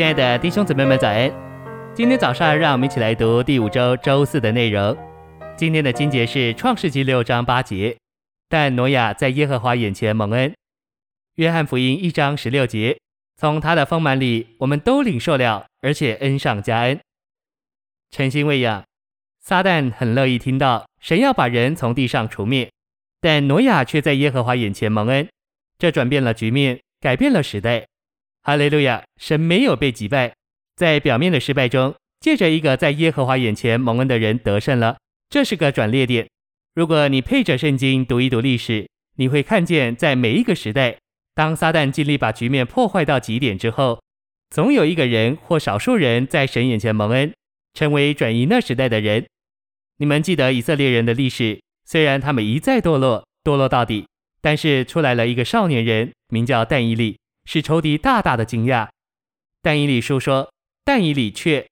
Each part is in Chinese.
亲爱的弟兄姊妹们，早安！今天早上，让我们一起来读第五周周四的内容。今天的经节是创世纪六章八节。但挪亚在耶和华眼前蒙恩。约翰福音一章十六节，从他的丰满里，我们都领受了，而且恩上加恩。诚心喂养，撒旦很乐意听到神要把人从地上除灭，但挪亚却在耶和华眼前蒙恩，这转变了局面，改变了时代。哈利路亚！神没有被击败，在表面的失败中，借着一个在耶和华眼前蒙恩的人得胜了。这是个转捩点。如果你配着圣经读一读历史，你会看见，在每一个时代，当撒旦尽力把局面破坏到极点之后，总有一个人或少数人在神眼前蒙恩，成为转移那时代的人。你们记得以色列人的历史，虽然他们一再堕落，堕落到底，但是出来了一个少年人，名叫但以利。使仇敌大大的惊讶。但以理书说，但以理却，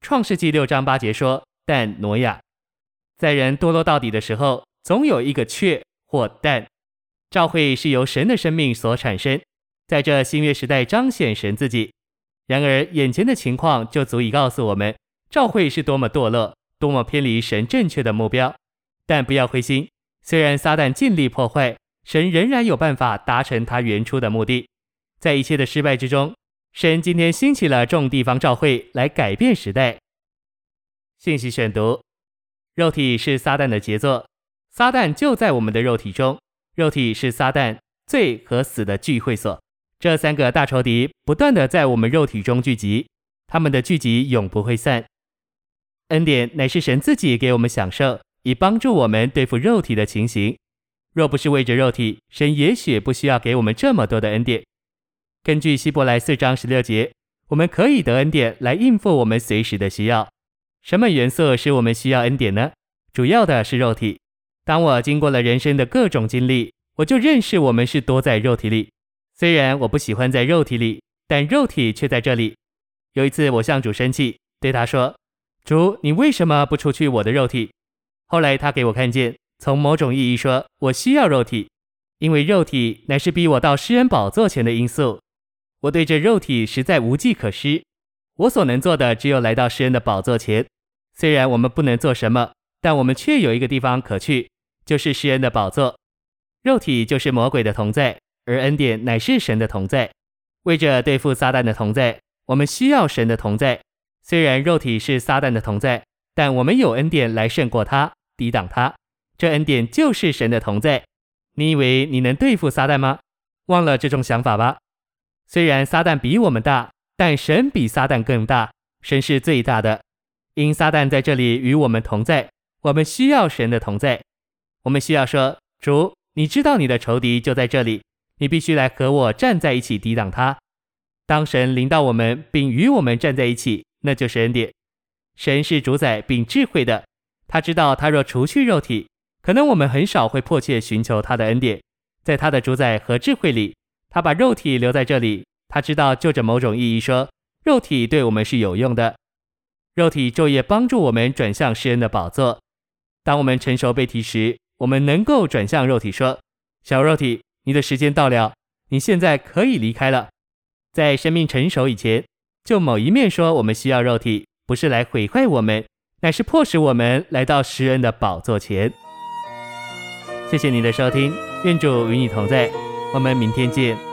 创世纪六章八节说，但挪亚，在人堕落到底的时候，总有一个却或但。召会是由神的生命所产生，在这新约时代彰显神自己。然而眼前的情况就足以告诉我们，召会是多么堕落，多么偏离神正确的目标。但不要灰心，虽然撒旦尽力破坏，神仍然有办法达成他原初的目的。在一切的失败之中，神今天兴起了众地方召会来改变时代。信息选读：肉体是撒旦的杰作，撒旦就在我们的肉体中。肉体是撒旦罪和死的聚会所。这三个大仇敌不断的在我们肉体中聚集，他们的聚集永不会散。恩典乃是神自己给我们享受，以帮助我们对付肉体的情形。若不是为着肉体，神也许不需要给我们这么多的恩典。根据希伯来四章十六节，我们可以得恩典来应付我们随时的需要。什么元素使我们需要恩典呢？主要的是肉体。当我经过了人生的各种经历，我就认识我们是多在肉体里。虽然我不喜欢在肉体里，但肉体却在这里。有一次我向主生气，对他说：“主，你为什么不除去我的肉体？”后来他给我看见，从某种意义说，我需要肉体，因为肉体乃是逼我到施恩宝座前的因素。我对这肉体实在无计可施，我所能做的只有来到施恩的宝座前。虽然我们不能做什么，但我们却有一个地方可去，就是施恩的宝座。肉体就是魔鬼的同在，而恩典乃是神的同在。为着对付撒旦的同在，我们需要神的同在。虽然肉体是撒旦的同在，但我们有恩典来胜过他，抵挡他。这恩典就是神的同在。你以为你能对付撒旦吗？忘了这种想法吧。虽然撒旦比我们大，但神比撒旦更大，神是最大的。因撒旦在这里与我们同在，我们需要神的同在。我们需要说：主，你知道你的仇敌就在这里，你必须来和我站在一起抵挡他。当神临到我们并与我们站在一起，那就是恩典。神是主宰并智慧的，他知道他若除去肉体，可能我们很少会迫切寻求他的恩典。在他的主宰和智慧里。他把肉体留在这里，他知道就着某种意义说，肉体对我们是有用的。肉体昼夜帮助我们转向施恩的宝座。当我们成熟被提时，我们能够转向肉体说：“小肉体，你的时间到了，你现在可以离开了。”在生命成熟以前，就某一面说，我们需要肉体，不是来毁坏我们，乃是迫使我们来到施恩的宝座前。谢谢你的收听，愿主与你同在。我们明天见。